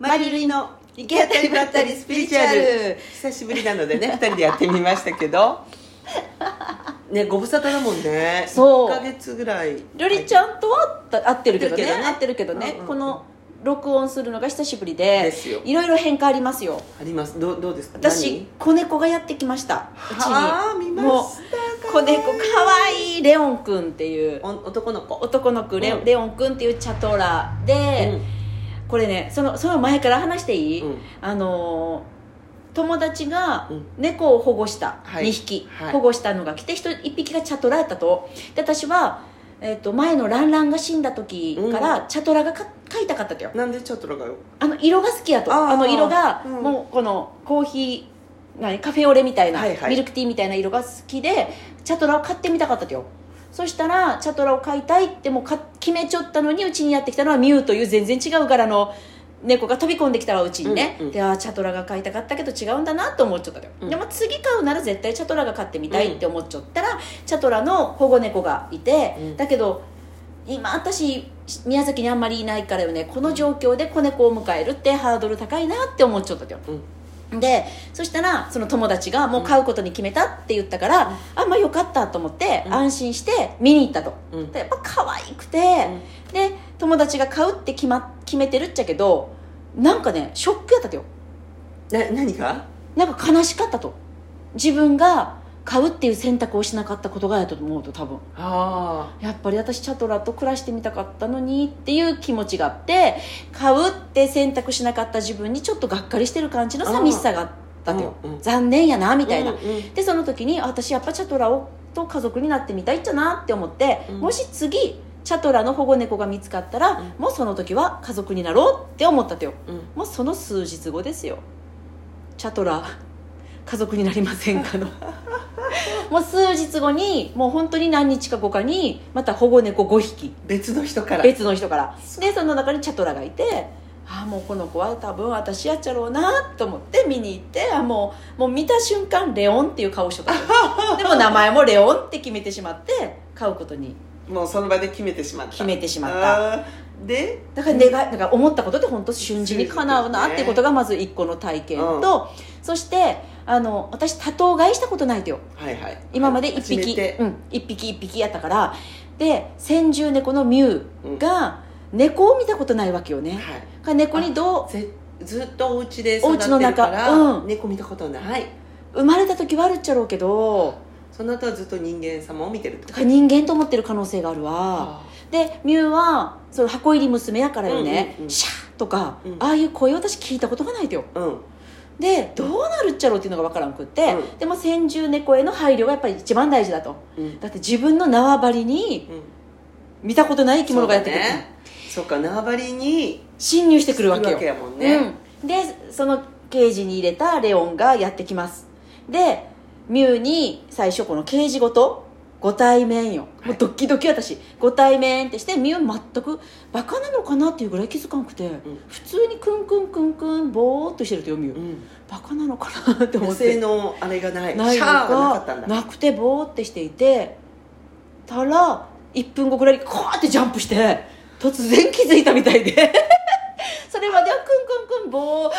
マリルイの行き当たりばったりスピリチュアル。久しぶりなのでね二人でやってみましたけど。ねご無沙汰だもんね。そう。1ヶ月ぐらい。ルリちゃんとは合ってるけどね。合ってるけどね。うんうんうん。この録音するのが久しぶりでいろいろ変化ありますよ。あります。どうどうですか？私子猫がやってきました。うちはあ見ましたう子猫かわいいレオンくんっていう。お男の子。男の子レ,、うん。レオンくんっていうチャトラで、これねそのその前から話していい、うん。あのー友達がうん。猫を保護したはい。2匹、はい。保護したのが来て 1, 一匹がチャトラやったと。で私は、えー、と前のランランが死んだ時からチャトラがか飼いたかったとよ。なんでちょっとが？よあの色が好きやと。あの色が、うん。もうこのコーヒー何カフェオレみたいな、はいはい。ミルクティーみたいな色が好きでチャトラを買ってみたかったとよ。そしたらチャトラを飼いたいってもうか決めちょったのにうちにやってきたのはミュウという全然違う柄の猫が飛び込んできたわうちにね、うんうんであーチャトラが飼いたかったけど違うんだなと思っちゃったよ、うん。でも次飼うなら絶対チャトラが飼ってみたいって思っちゃったら、チャトラの保護猫がいて、うん。だけど今私宮崎にあんまりいないからよね。この状況で子猫を迎えるってハードル高いなって思っちゃったよ、でそしたらその友達がもう飼うことに決めたって言ったから、あん。まよかったと思って、うん。安心して見に行ったと、うん。でやっぱ可愛くて、で友達が買うって決,、ま、決めてるっちゃけどなんかねショックやったとよ。な何がなんか悲しかったと。自分が買うっていう選択をしなかったことがやと思うと多分。あやっぱり私チャトラと暮らしてみたかったのにっていう気持ちがあって買うって選択しなかった自分にちょっとがっかりしてる感じの寂しさがあったとよ、う。んうん。残念やなみたいな、うんうん。でその時にあ私やっぱチャトラをと家族になってみたいっちゃなって思って、うん。もし次チャトラの保護猫が見つかったら、うん。もうその時は家族になろうって思ったとようん。もうその数日後ですよ。チャトラ家族になりませんかのもう数日後にもう本当に何日か後かにまた保護猫5匹。別の人から。別の人から。でその中にチャトラがいてああもうこの子は多分私やっちゃろうなと思って見に行ってあもうもう見た瞬間レオンっていう顔しとった。でも名前もレオンって決めてしまって飼うことに。もうその場で決めてしまった。決めてしまった。でだから願いだから思ったことって本当瞬時に叶うなっていうことがまず一個の体験と、そしてあの私多頭飼いしたことないとよ。はいはい。今まで一匹、うん、一匹一匹やったから。で先住猫のミュウが猫を見たことないわけよね、はい。が猫にどうぜずっとお家でお育ってる家の中。から、うん。猫見たことない。生まれた時はあるっちゃろうけどその後はずっと人間様を見てるってだから人間と思ってる可能性があるわ。あでミュウはその箱入り娘やからよね、うんうんうんシャーとか、うん。ああいう声私聞いたことがないとよ。うんでどうなるっちゃろうっていうのが分からんくって、うん。でも先住猫への配慮がやっぱり一番大事だと。うん。だって自分の縄張りにうん。見たことない生き物がやってくる、そうだね。か縄張りに侵入してくるわけよ。来やもんね、うん、でそのケージに入れたレオンがやってきます。でミュウに最初このケージごとご対面よ、はい。もうドッキドキ私。ご対面ってしてミュウ全くバカなのかなっていうぐらい気づかなくて、普通にクンクンクンクンボーっとしてるとよミュウ、うん。バカなのかなって思女って。性のあれがない。ないのシャーがなかったんだ。かなくてボーってしていて。たら1分後ぐらいにコーってジャンプして突然気づいたみたいで。それまではクンクンクンボーっ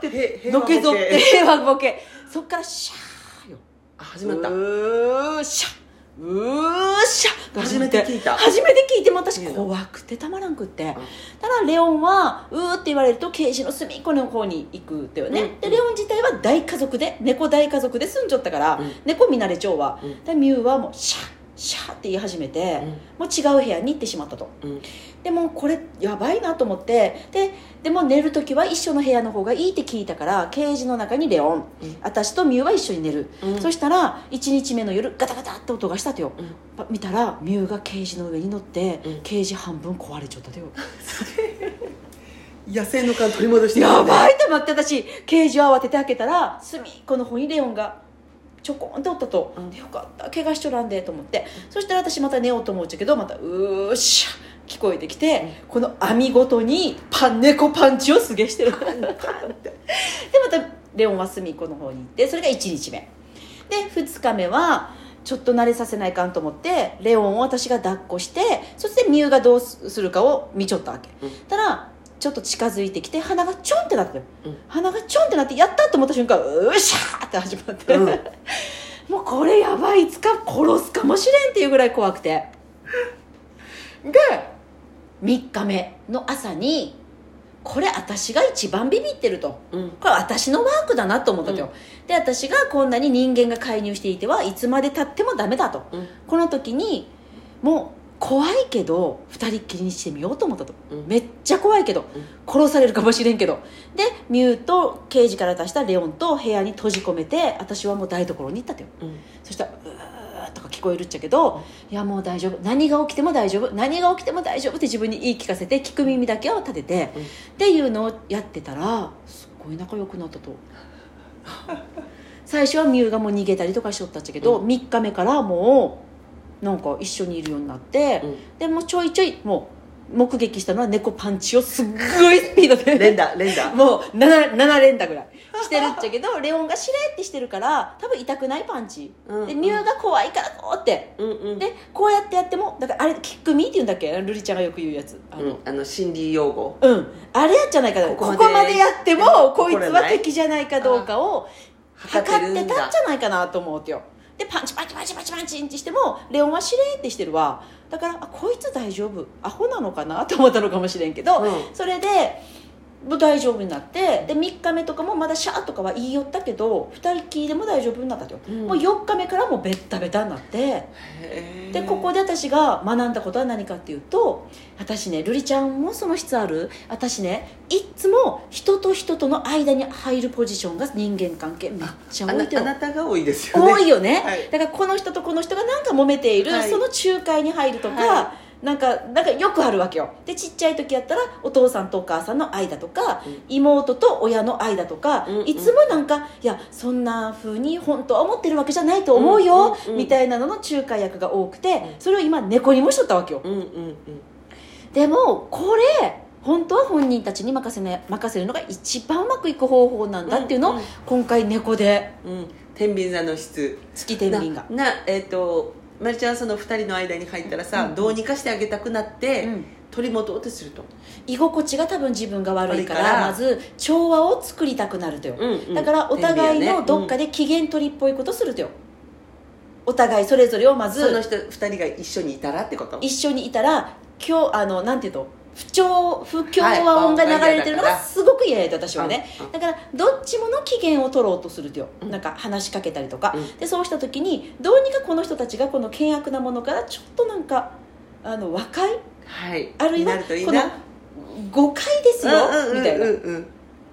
てへのけぞって平和ボケそっからシャーよ。あ始まった。うーしゃうーしゃ。が初めて聞いた。初めて聞いても私怖くてたまらんくって。ただレオンはうーって言われるとケージの隅っこの方に行くってよね、うん。でレオン自体は大家族で猫大家族で住んじゃったから、うん。猫見慣れ帳は、うん。でミュウはもうシャッシャッって言い始めて、もう違う部屋に行ってしまったと。うん。でもこれやばいなと思ってででも寝る時は一緒の部屋の方がいいって聞いたからケージの中にレオン、うん。私とミュウは一緒に寝る、うん。そしたら1日目の夜ガタガタって音がしたとよ、見たらミュウがケージの上に乗って、うん。ケージ半分壊れちゃったとよ。野生の感取り戻してやばいいと思って私ケージを慌てて開けたら隅っこの方にレオンがちょこんっておったと、うん。よかった怪我しちょらんでと思って。そしたら私また寝ようと思っちゃうけどまたうーしゃ聞こえてきて、この網ごとにパン猫パンチをすげしてる。でまたレオンは隅っこの方に行ってそれが1日目。で2日目はちょっと慣れさせないかんと思ってレオンを私が抱っこしてそしてミュウがどうするかを見ちょったわけ、うん。たらちょっと近づいてきて鼻がちょんってなったよ、うん。鼻がちょんってなってやったと思った瞬間うっしゃーって始まって、うん。もうこれやばいいつか殺すかもしれんっていうぐらい怖くて。で3日目の朝にこれ私が一番ビビってると。うん。これ私のワークだなと思ったと。よ、で私がこんなに人間が介入していてはいつまでたってもダメだと。うん。この時にもう怖いけど二人っきりにしてみようと思ったと、うん。めっちゃ怖いけど、殺されるかもしれんけど。でミュウと刑事から出したレオンと部屋に閉じ込めて私はもう台所に行ったとよ。うん。そしたら「うー」とか聞こえるっちゃけど「いやもう大丈夫。何が起きても大丈夫。何が起きても大丈夫」って自分に言い聞かせて聞く耳だけを立てて、うん。っていうのをやってたらすっごい仲良くなったと。最初はミュウがもう逃げたりとかしとったっちゃけど、うん。3日目からもうなんか一緒にいるようになって、うん。でもうちょいちょいもう目撃したのは猫パンチをすっごいスピードで連打連打。もう 7, 7連打ぐらいしてるっちゃけどレオンがしれってしてるから多分痛くないパンチ、うんでミュウが怖いからこうって。うんうん。でこうやってやってもだからあれキックミーって言うんだっけ？ルリちゃんがよく言うやつ。あの、うん。あの心理用語。うん、あれやっちゃないかなこここまでやってもこいつは敵じゃないかどうかを測測ってたんじゃないかなと思うてよでパンチパンチパンチパンチパンチってしてもレオンはしれーってしてるわだからあこいつ大丈夫アホなのかなと思ったのかもしれんけど、うんそれでもう大丈夫になってで3日目とかもまだシャーとかは言いよったけど2人っきりでも大丈夫になったと。よ、うん。もう4日目からもうベッタベタになって。でここで私が学んだことは何かっていうと私ね瑠璃ちゃんもその質ある。私ねいっつも人と人との間に入るポジションが人間関係めっちゃ多いと。あなたが多いですよね。多いよね、はい。だからこの人とこの人がなんか揉めている、はい。その仲介に入るとか、はなんかなんかよくあるわけよ。でちっちゃい時やったらお父さんとお母さんの間とか、うん。妹と親の間とか、うんうん。いつもなんかいやそんな風に本当は思ってるわけじゃないと思うよ、うんうんうん。みたいなのの仲介役が多くて、うん。それを今猫にもしとったわけよ。うんうんでもこれ本当は本人たちに任せ,、ね、任せるのが一番うまくいく方法なんだっていうのを、うんうん今回猫でうんうん。天秤座の質。月天秤が。ななえっ、とまりちゃんはその2人の間に入ったらさ、うん。どうにかしてあげたくなって、うん。取り持とうとすると、居心地が多分自分が悪いからまず調和を作りたくなるとよ、うんうん。だからお互いのどっかで、で機嫌取りっぽいことするとよ。お互いそれぞれをまうんそのず人2人が一緒にいたらってこと？一緒にいたら今日あのなんていうと？不調不協和音が流れてるのがすごく嫌やで私はね。だからどっちもの機嫌を取ろうとするとよ、うん。なんか話しかけたりとか、うん。でそうした時にどうにかこの人たちがこの険悪なものからちょっとなんかあの和解はい。あるいはこのな誤解ですよ、みたいな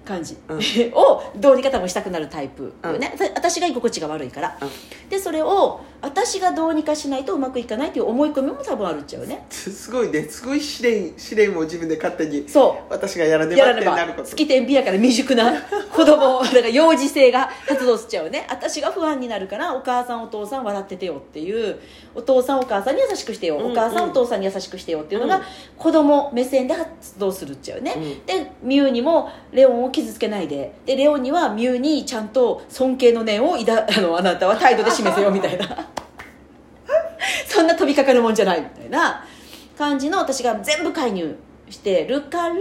感じ、うん。をどうにか多分したくなるタイプ、うん。私が居心地が悪いから、うん。でそれを私がどうにかしないとうまくいかないという思い込みも多分あるっちゃうね。す すごいね。すごい試練試練を自分で勝手にそ私がやらうねばってなること。月天秤やから未熟な 子供だから幼児性が発動しちゃうね。私が不安になるからお母さんお父さん笑っててよっていうお父さんお母さんに優しくしてよ、うんお母さうんんお父さんに優しくしてよっていうのがうん。子供目線で発動するっちゃうね、うん。でミュウにもレオンを傷つけないで。でレオンにはミュウにちゃんと尊敬の念を抱 あのあなたは態度で示せよみたいな。そんな飛びかかるもんじゃないみたいな。感じの私が全部介入してるから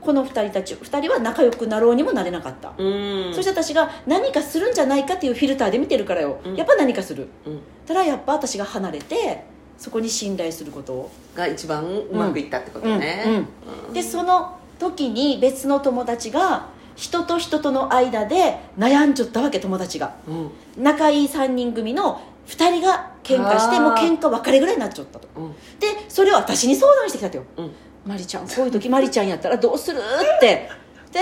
この2人たち2人は仲良くなろうにもなれなかった、うん。そして私が何かするんじゃないかっていうフィルターで見てるからよ、うん。やっぱ何かする。うん。ただやっぱ私が離れてそこに信頼すること。をが一番うまくいったってことね、うん。うん。でその時に別の友達が人と人との間で悩んじゃったわけ友達が。うん。仲いい3人組の2人が喧嘩してもう喧嘩別れぐらいになっちゃったと。うん。でそれを私に相談してきたとよ。うん「マリちゃんこういう時マリちゃんやったらどうする?」って。で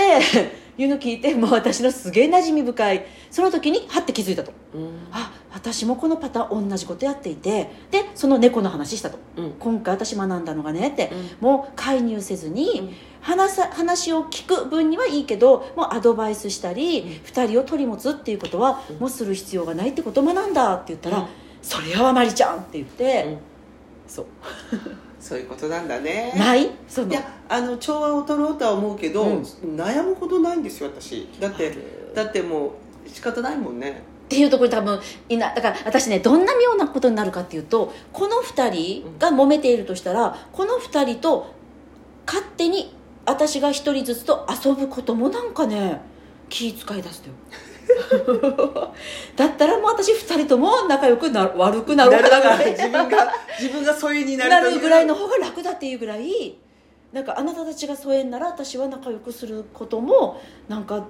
言うの聞いてもう私のすげえ馴染み深い。その時にはって気づいたと。うん。あ私もこのパターン同じことやっていてでその猫の話したと。うん。今回私学んだのがねって、うもう介入せずに、うん。話さ話を聞く分にはいいけどもうアドバイスしたり、うん。2人を取り持つっていうことは、うん。もうする必要がないってことを学んだって言ったら「うん。それはまりちゃん」って言って、うん。そうそういうことなんだね。ない？その？いやあの調和を取ろうとは思うけど、うん。悩むほどないんですよ私。だってだってもう仕方ないもんね。っていうところに多分いなだから私ねどんな妙なことになるかっていうとこの2人が揉めているとしたらこの2人と勝手に私が一人ずつと遊ぶこともなんかね気使い出すよ だったらもう私二人とも仲良くな悪くなろうかな。ぐらい自分が自分が疎遠になるなるぐらいの方が楽だっていうぐらいなんかあなたたちが疎遠なら私は仲良くすることもなんか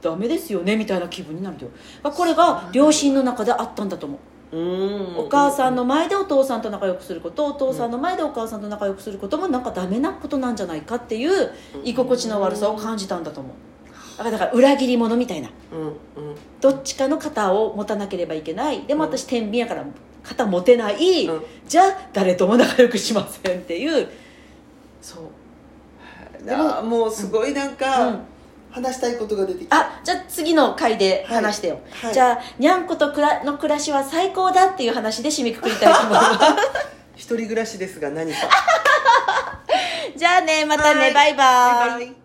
ダメですよねみたいな気分になるよこれが両親の中であったんだと思う。うん。お母さんの前でお父さんと仲良くすることお父さんの前でお母さんと仲良くすることもなんかダメなことなんじゃないかっていう居心地の悪さを感じたんだと思うだから裏切り者みたいな。うんうん。どっちかの肩を持たなければいけない。でも私天秤やから肩持てない、うん。じゃあ誰とも仲良くしませんっていう。そう。あーもうすごいなんか、うん。話したいことが出てきた。あじゃあ次の回で話してよ、はい。じゃあにゃんことくらの暮らしは最高だっていう話で締めくくりたいと思います一人暮らしですが何か。じゃあねまたね、はい。バイバイ。バイバイ